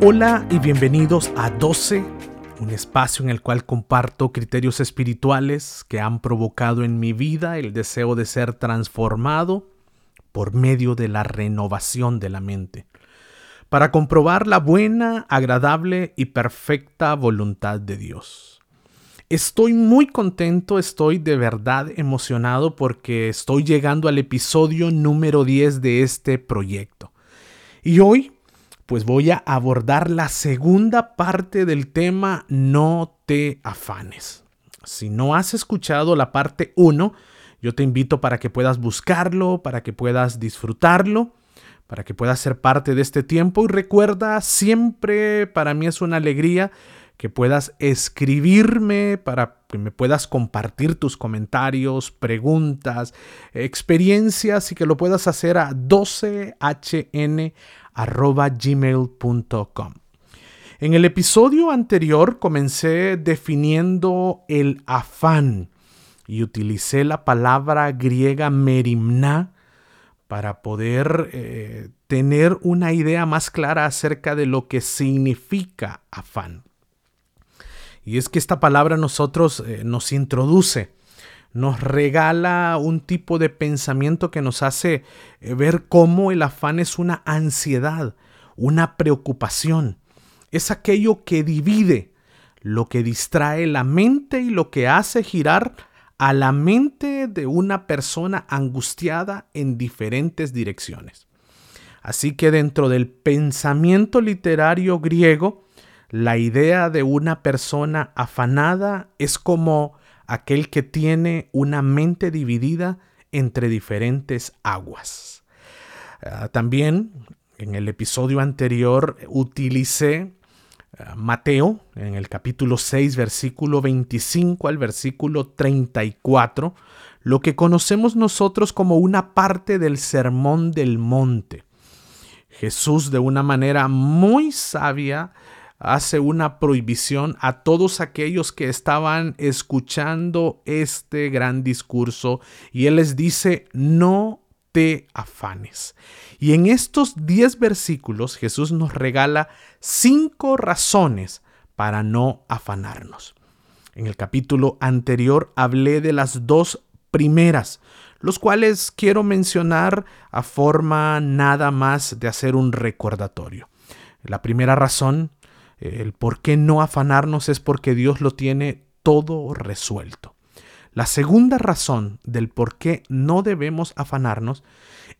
Hola y bienvenidos a 12, un espacio en el cual comparto criterios espirituales que han provocado en mi vida el deseo de ser transformado por medio de la renovación de la mente, para comprobar la buena, agradable y perfecta voluntad de Dios. Estoy muy contento, estoy de verdad emocionado porque estoy llegando al episodio número 10 de este proyecto. Y hoy pues voy a abordar la segunda parte del tema No te afanes. Si no has escuchado la parte 1, yo te invito para que puedas buscarlo, para que puedas disfrutarlo, para que puedas ser parte de este tiempo. Y recuerda, siempre para mí es una alegría que puedas escribirme, para que me puedas compartir tus comentarios, preguntas, experiencias y que lo puedas hacer a 12hn gmail.com. En el episodio anterior comencé definiendo el afán y utilicé la palabra griega merimna para poder eh, tener una idea más clara acerca de lo que significa afán. Y es que esta palabra nosotros eh, nos introduce nos regala un tipo de pensamiento que nos hace eh, ver cómo el afán es una ansiedad, una preocupación. Es aquello que divide, lo que distrae la mente y lo que hace girar a la mente de una persona angustiada en diferentes direcciones. Así que dentro del pensamiento literario griego, la idea de una persona afanada es como aquel que tiene una mente dividida entre diferentes aguas. Ah, también en el episodio anterior utilicé ah, Mateo en el capítulo 6, versículo 25 al versículo 34, lo que conocemos nosotros como una parte del sermón del monte. Jesús de una manera muy sabia hace una prohibición a todos aquellos que estaban escuchando este gran discurso y él les dice, no te afanes. Y en estos 10 versículos Jesús nos regala cinco razones para no afanarnos. En el capítulo anterior hablé de las dos primeras, los cuales quiero mencionar a forma nada más de hacer un recordatorio. La primera razón el por qué no afanarnos es porque Dios lo tiene todo resuelto. La segunda razón del por qué no debemos afanarnos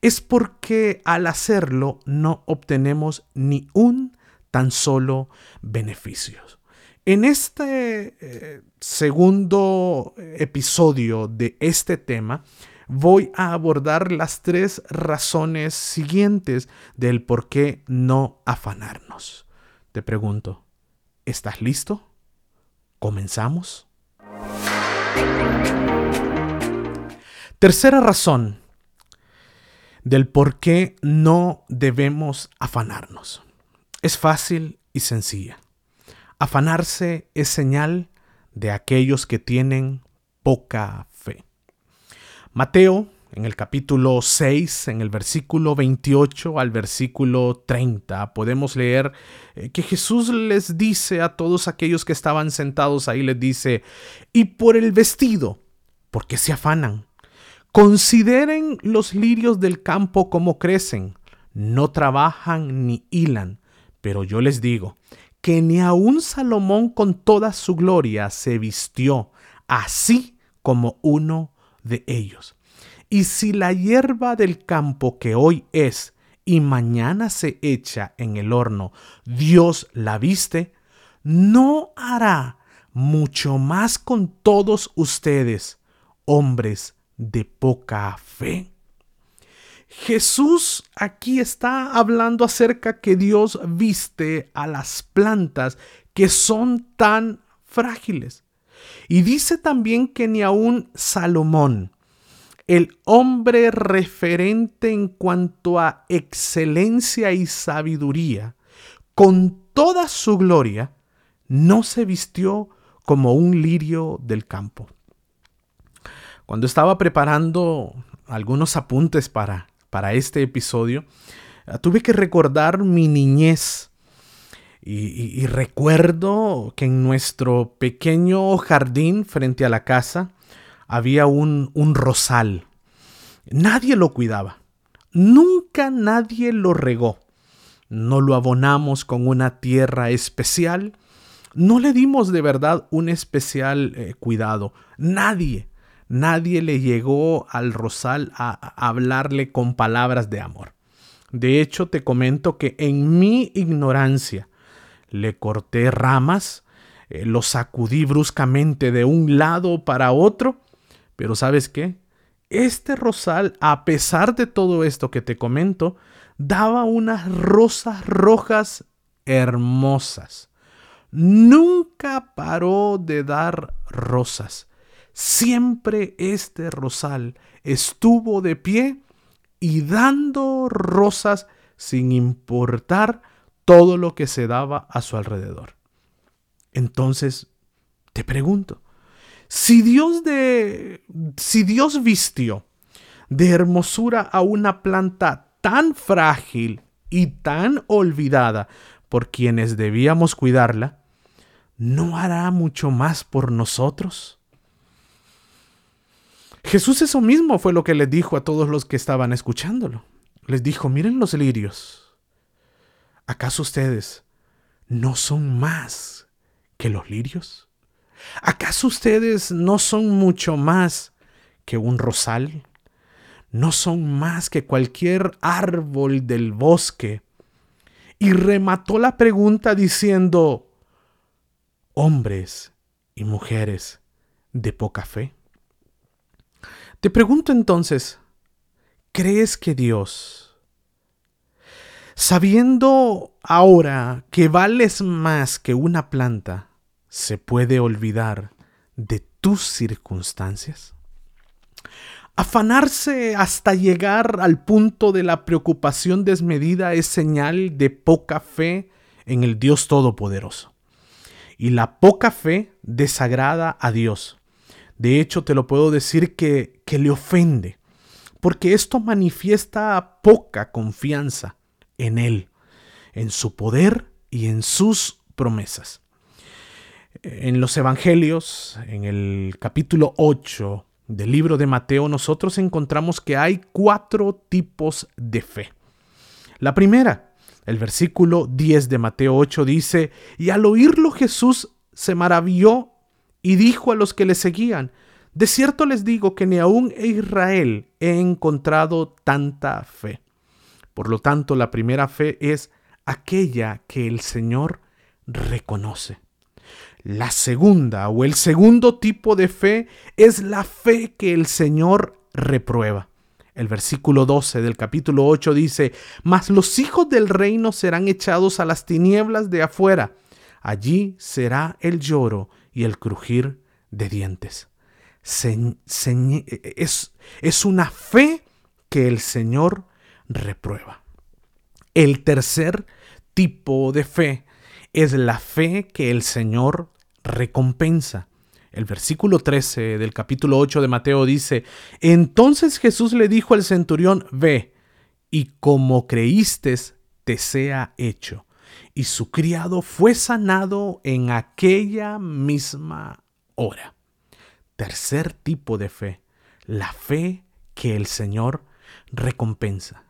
es porque al hacerlo no obtenemos ni un tan solo beneficio. En este eh, segundo episodio de este tema voy a abordar las tres razones siguientes del por qué no afanarnos. Te pregunto, ¿estás listo? ¿Comenzamos? Tercera razón del por qué no debemos afanarnos. Es fácil y sencilla. Afanarse es señal de aquellos que tienen poca fe. Mateo en el capítulo 6, en el versículo 28 al versículo 30, podemos leer eh, que Jesús les dice a todos aquellos que estaban sentados ahí, les dice, y por el vestido, ¿por qué se afanan? Consideren los lirios del campo como crecen, no trabajan ni hilan, pero yo les digo que ni aun Salomón con toda su gloria se vistió así como uno de ellos. Y si la hierba del campo que hoy es y mañana se echa en el horno, Dios la viste, no hará mucho más con todos ustedes, hombres de poca fe. Jesús aquí está hablando acerca que Dios viste a las plantas que son tan frágiles. Y dice también que ni aun Salomón, el hombre referente en cuanto a excelencia y sabiduría, con toda su gloria, no se vistió como un lirio del campo. Cuando estaba preparando algunos apuntes para, para este episodio, tuve que recordar mi niñez. Y, y, recuerdo que en nuestro pequeño jardín frente a la casa había un, un rosal. Nadie lo cuidaba. Nunca nadie lo regó. No lo abonamos con una tierra especial. No le dimos de verdad un especial eh, cuidado. Nadie, nadie le llegó al rosal a, hablarle con palabras de amor. De hecho, te comento que en mi ignorancia le corté ramas, eh, lo sacudí bruscamente de un lado para otro pero ¿sabes qué? Este rosal, a pesar de todo esto que te comento, daba unas rosas rojas hermosas. Nunca paró de dar rosas. Siempre este rosal estuvo de pie y dando rosas sin importar todo lo que se daba a su alrededor. Entonces, te pregunto, si Dios de si Dios vistió de hermosura a una planta tan frágil y tan olvidada por quienes debíamos cuidarla, ¿no hará mucho más por nosotros? Jesús eso mismo fue lo que les dijo a todos los que estaban escuchándolo. Les dijo, miren los lirios. ¿Acaso ustedes no son más que los lirios? ¿Acaso ustedes no son mucho más que un rosal? ¿No son más que cualquier árbol del bosque? Y remató la pregunta diciendo, hombres y mujeres de poca fe. Te pregunto entonces, ¿crees que Dios, sabiendo ahora que vales más que una planta, se puede olvidar de tus circunstancias? Afanarse hasta llegar al punto de la preocupación desmedida es señal de poca fe en el Dios Todopoderoso. Y la poca fe desagrada a Dios. De hecho, te lo puedo decir que, que le ofende, porque esto manifiesta poca confianza en Él, en su poder y en sus promesas. En los Evangelios, en el capítulo 8 del libro de Mateo, nosotros encontramos que hay cuatro tipos de fe. La primera, el versículo 10 de Mateo 8 dice, y al oírlo Jesús se maravilló y dijo a los que le seguían, de cierto les digo que ni aún en Israel he encontrado tanta fe. Por lo tanto, la primera fe es aquella que el Señor reconoce. La segunda o el segundo tipo de fe es la fe que el Señor reprueba. El versículo 12 del capítulo 8 dice, Mas los hijos del reino serán echados a las tinieblas de afuera. Allí será el lloro y el crujir de dientes. es, es una fe que el Señor reprueba. El tercer tipo de fe es la fe que el Señor recompensa. El versículo 13 del capítulo 8 de Mateo dice, entonces Jesús le dijo al centurión, ve, y como creíste, te sea hecho. Y su criado fue sanado en aquella misma hora. Tercer tipo de fe, la fe que el Señor recompensa.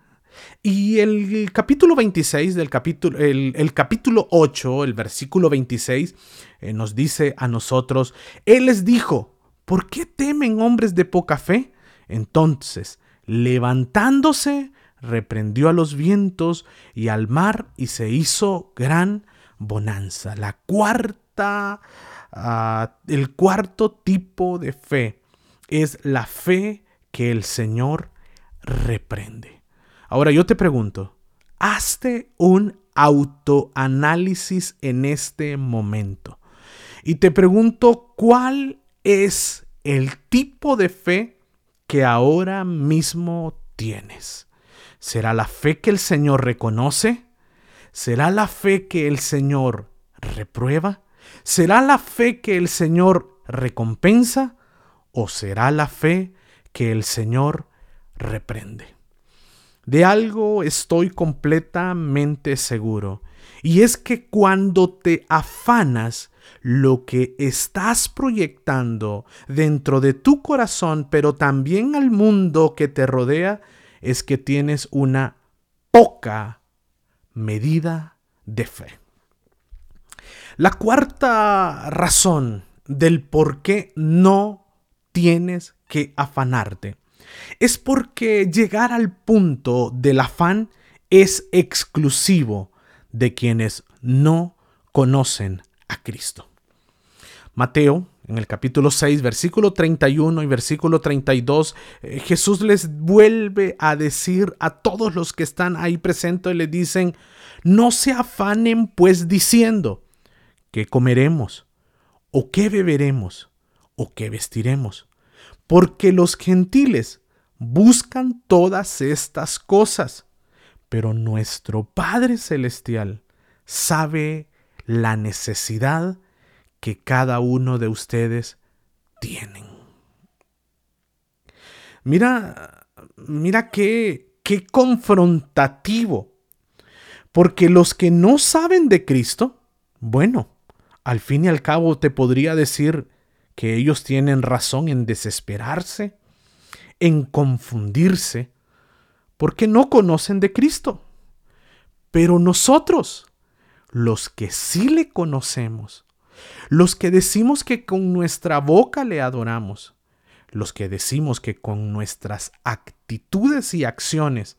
Y el capítulo 26 del capítulo, el, capítulo 8, el versículo 26, eh, nos dice a nosotros, Él les dijo, ¿por qué temen hombres de poca fe? Entonces, levantándose, reprendió a los vientos y al mar y se hizo gran bonanza. La cuarta, ah, el cuarto tipo de fe es la fe que el Señor reprende. Ahora yo te pregunto, hazte un autoanálisis en este momento. Y te pregunto, ¿cuál es el tipo de fe que ahora mismo tienes? ¿Será la fe que el Señor reconoce? ¿Será la fe que el Señor reprueba? ¿Será la fe que el Señor recompensa? ¿O será la fe que el Señor reprende? De algo estoy completamente seguro, y es que cuando te afanas, lo que estás proyectando dentro de tu corazón, pero también al mundo que te rodea, es que tienes una poca medida de fe. La cuarta razón del por qué no tienes que afanarte es porque llegar al punto del afán es exclusivo de quienes no conocen a Cristo. Mateo, en el capítulo 6, versículo 31 y versículo 32, eh, Jesús les vuelve a decir a todos los que están ahí presentes, le dicen, no se afanen pues diciendo, ¿qué comeremos? ¿O qué beberemos? ¿O qué vestiremos? Porque los gentiles buscan todas estas cosas, pero nuestro Padre Celestial sabe la necesidad que cada uno de ustedes tienen. Mira, mira qué, qué confrontativo, porque los que no saben de Cristo, bueno, al fin y al cabo te podría decir que ellos tienen razón en desesperarse, en confundirse, porque no conocen de Cristo. Pero nosotros, los que sí le conocemos, los que decimos que con nuestra boca le adoramos, los que decimos que con nuestras actitudes y acciones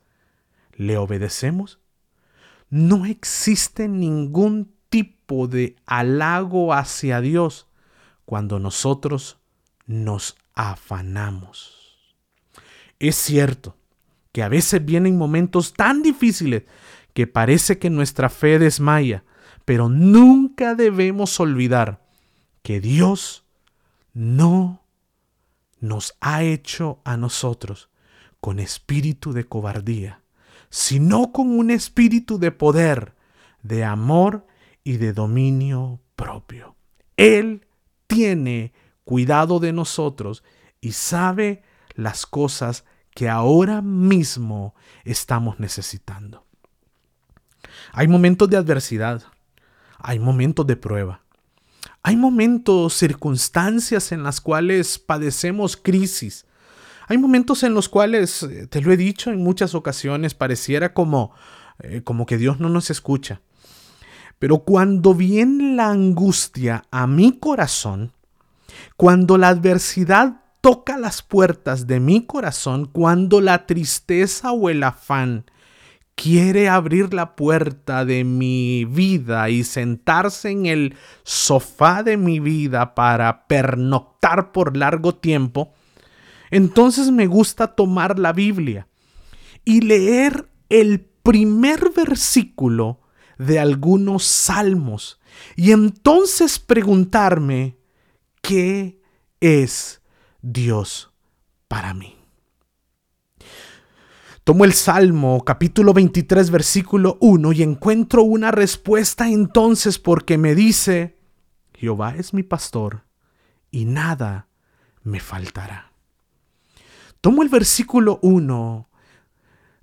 le obedecemos, no existe ningún tipo de halago hacia Dios cuando nosotros nos afanamos. Es cierto que a veces vienen momentos tan difíciles que parece que nuestra fe desmaya, pero nunca debemos olvidar que Dios no nos ha hecho a nosotros con espíritu de cobardía, sino con un espíritu de poder, de amor y de dominio propio. Él tiene cuidado de nosotros y sabe las cosas que ahora mismo estamos necesitando. Hay momentos de adversidad, hay momentos de prueba, hay momentos, circunstancias en las cuales padecemos crisis, hay momentos en los cuales, eh, te lo he dicho en muchas ocasiones, pareciera como, eh, como que Dios no nos escucha. Pero cuando viene la angustia a mi corazón, cuando la adversidad toca las puertas de mi corazón cuando la tristeza o el afán quiere abrir la puerta de mi vida y sentarse en el sofá de mi vida para pernoctar por largo tiempo, entonces me gusta tomar la Biblia y leer el primer versículo de algunos salmos y entonces preguntarme, ¿qué es Dios para mí. Tomo el Salmo capítulo 23 versículo 1 y encuentro una respuesta entonces porque me dice, Jehová es mi pastor y nada me faltará. Tomo el versículo 1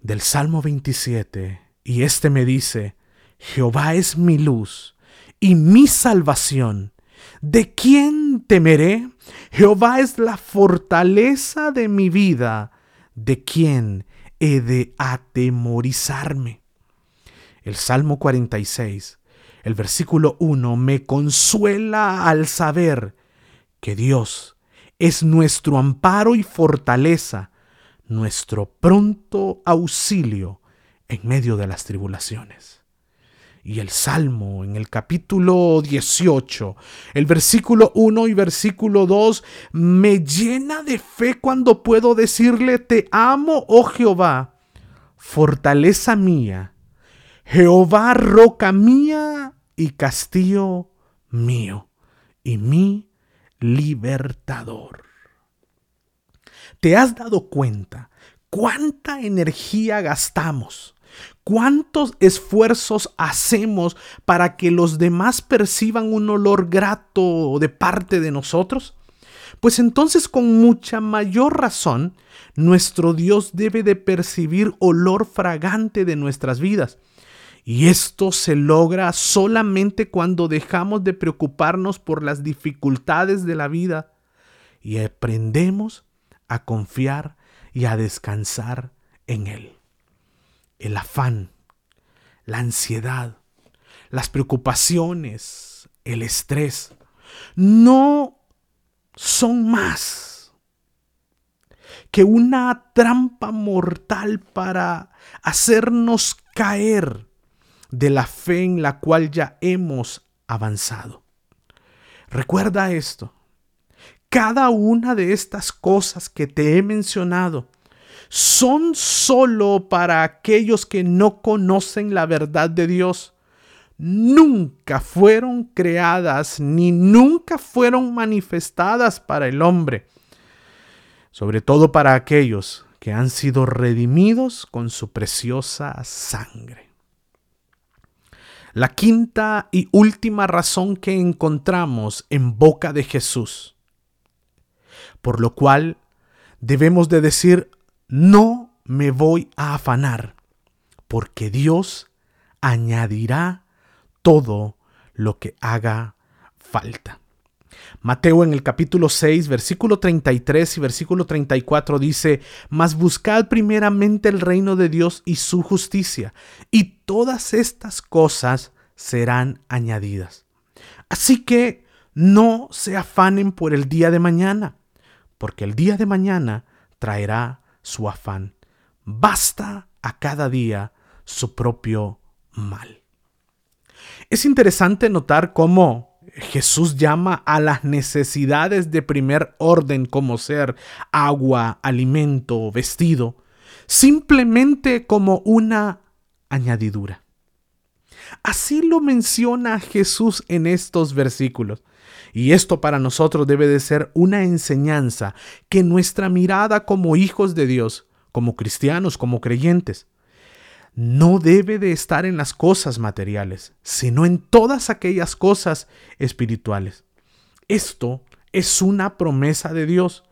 del Salmo 27 y este me dice, Jehová es mi luz y mi salvación. ¿De quién temeré? Jehová es la fortaleza de mi vida. ¿De quién he de atemorizarme? El Salmo 46, el versículo 1, me consuela al saber que Dios es nuestro amparo y fortaleza, nuestro pronto auxilio en medio de las tribulaciones y el Salmo en el capítulo 18, el versículo 1 y versículo 2, me llena de fe cuando puedo decirle, te amo, oh Jehová, fortaleza mía, Jehová roca mía y castillo mío, y mi libertador. ¿Te has dado cuenta cuánta energía gastamos? ¿Cuántos esfuerzos hacemos para que los demás perciban un olor grato de parte de nosotros? Pues entonces con mucha mayor razón nuestro Dios debe de percibir olor fragante de nuestras vidas. Y esto se logra solamente cuando dejamos de preocuparnos por las dificultades de la vida y aprendemos a confiar y a descansar en Él. El afán, la ansiedad, las preocupaciones, el estrés, no son más que una trampa mortal para hacernos caer de la fe en la cual ya hemos avanzado. Recuerda esto. Cada una de estas cosas que te he mencionado son solo para aquellos que no conocen la verdad de Dios. Nunca fueron creadas ni nunca fueron manifestadas para el hombre, sobre todo para aquellos que han sido redimidos con su preciosa sangre. La quinta y última razón que encontramos en boca de Jesús por lo cual debemos de decir, no me voy a afanar, porque Dios añadirá todo lo que haga falta. Mateo en el capítulo 6, versículo 33 y versículo 34 dice, Mas buscad primeramente el reino de Dios y su justicia, y todas estas cosas serán añadidas. Así que no se afanen por el día de mañana, porque el día de mañana traerá su afán. Basta a cada día su propio mal. Es interesante notar cómo Jesús llama a las necesidades de primer orden como ser agua, alimento, vestido, simplemente como una añadidura. Así lo menciona Jesús en estos versículos. Y esto para nosotros debe de ser una enseñanza que nuestra mirada como hijos de Dios, como cristianos, como creyentes, no debe de estar en las cosas materiales, sino en todas aquellas cosas espirituales. Esto es una promesa de Dios.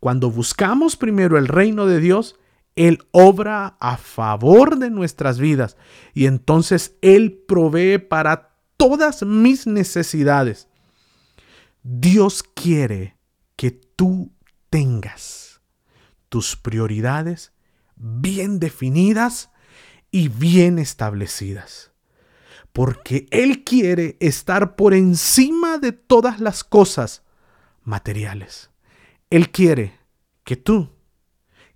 Cuando buscamos primero el reino de Dios, Él obra a favor de nuestras vidas y entonces Él provee para todas mis necesidades. Dios quiere que tú tengas tus prioridades bien definidas y bien establecidas. Porque Él quiere estar por encima de todas las cosas materiales. Él quiere que tú,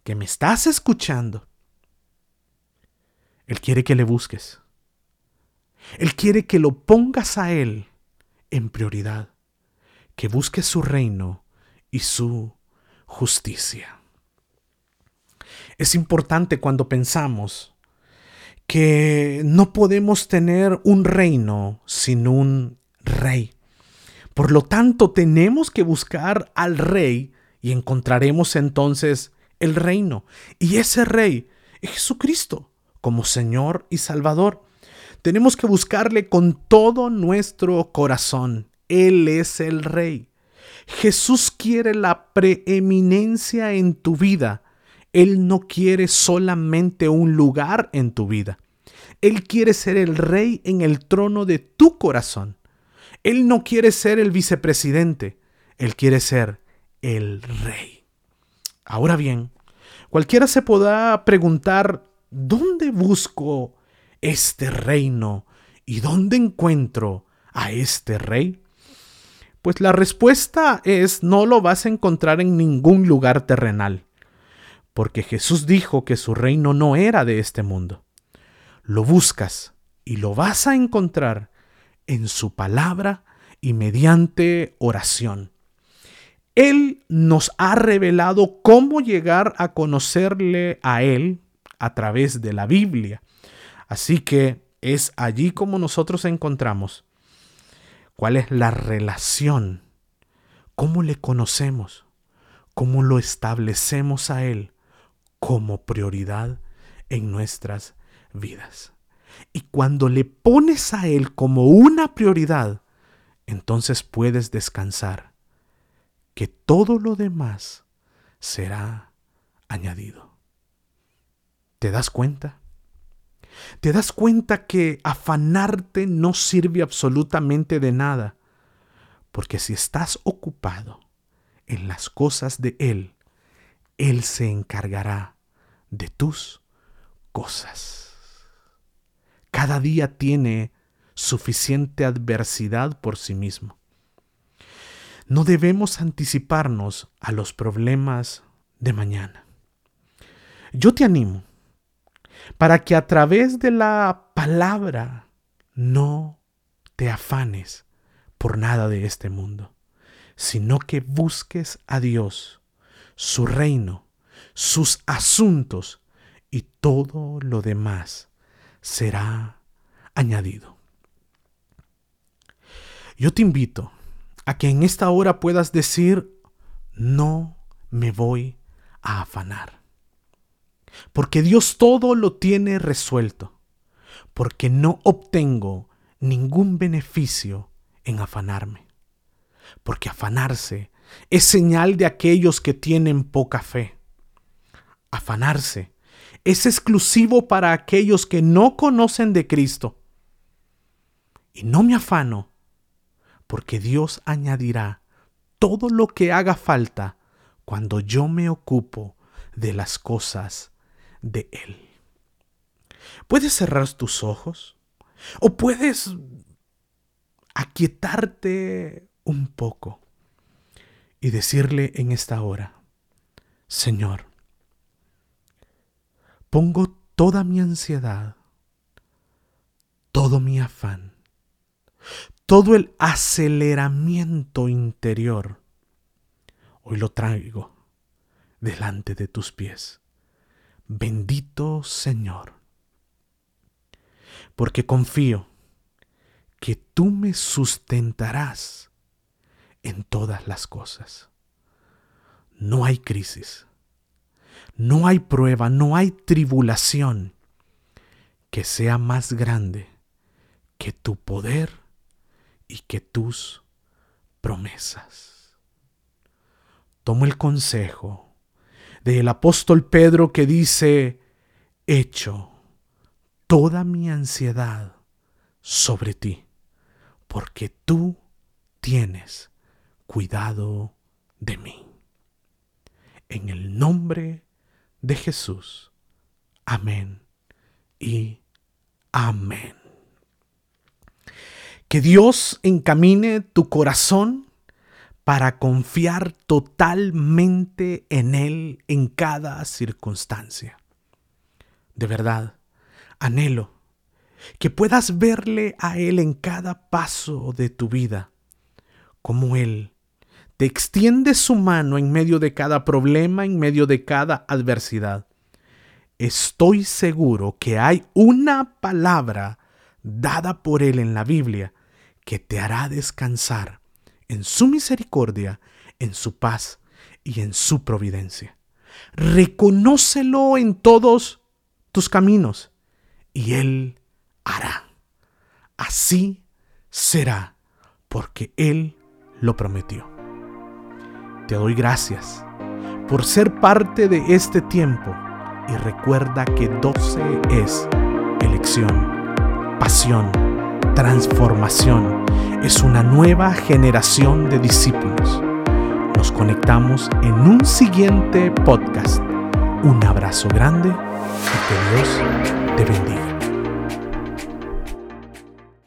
que me estás escuchando, Él quiere que le busques. Él quiere que lo pongas a Él en prioridad que busque su reino y su justicia. Es importante cuando pensamos que no podemos tener un reino sin un rey. Por lo tanto, tenemos que buscar al rey y encontraremos entonces el reino. Y ese rey es Jesucristo como Señor y Salvador. Tenemos que buscarle con todo nuestro corazón él es el Rey. Jesús quiere la preeminencia en tu vida. Él no quiere solamente un lugar en tu vida. Él quiere ser el rey en el trono de tu corazón. Él no quiere ser el vicepresidente. Él quiere ser el rey. Ahora bien, cualquiera se podrá preguntar, ¿dónde busco este reino y dónde encuentro a este rey? Pues la respuesta es no lo vas a encontrar en ningún lugar terrenal, porque Jesús dijo que su reino no era de este mundo. Lo buscas y lo vas a encontrar en su palabra y mediante oración. Él nos ha revelado cómo llegar a conocerle a Él, a través de la Biblia. Así que es allí como nosotros encontramos cuál es la relación, cómo le conocemos, cómo lo establecemos a Él como prioridad en nuestras vidas. Y cuando le pones a Él como una prioridad, entonces puedes descansar, que todo lo demás será añadido. ¿Te das cuenta? ¿Te das cuenta que afanarte no sirve absolutamente de nada? Porque si estás ocupado en las cosas de Él, Él se encargará de tus cosas. Cada día tiene suficiente adversidad por sí mismo. No debemos anticiparnos a los problemas de mañana. Yo te animo para que a través de la palabra no te afanes por nada de este mundo, sino que busques a Dios, su reino, sus asuntos y todo lo demás será añadido. Yo te invito a que en esta hora puedas decir, no me voy a afanar. Porque Dios todo lo tiene resuelto. Porque no obtengo ningún beneficio en afanarme. Porque afanarse es señal de aquellos que tienen poca fe. Afanarse es exclusivo para aquellos que no conocen de Cristo. Y no me afano porque Dios añadirá todo lo que haga falta cuando yo me ocupo de las cosas de Él. Puedes cerrar tus ojos o puedes aquietarte un poco y decirle en esta hora, Señor, pongo toda mi ansiedad, todo mi afán, todo el aceleramiento interior, hoy lo traigo delante de tus pies. Bendito Señor, porque confío que tú me sustentarás en todas las cosas. No hay crisis, no hay prueba, no hay tribulación que sea más grande que tu poder y que tus promesas. Tomo el consejo del apóstol Pedro que dice, hecho toda mi ansiedad sobre ti, porque tú tienes cuidado de mí. En el nombre de Jesús. Amén y amén. Que Dios encamine tu corazón para confiar totalmente en Él en cada circunstancia. De verdad, anhelo que puedas verle a Él en cada paso de tu vida, como Él te extiende su mano en medio de cada problema, en medio de cada adversidad. Estoy seguro que hay una palabra dada por Él en la Biblia que te hará descansar en su misericordia, en su paz y en su providencia. Reconócelo en todos tus caminos y Él hará. Así será, porque Él lo prometió. Te doy gracias por ser parte de este tiempo y recuerda que 12 es elección, pasión, transformación. Es una nueva generación de discípulos. Nos conectamos en un siguiente podcast. Un abrazo grande y que Dios te bendiga.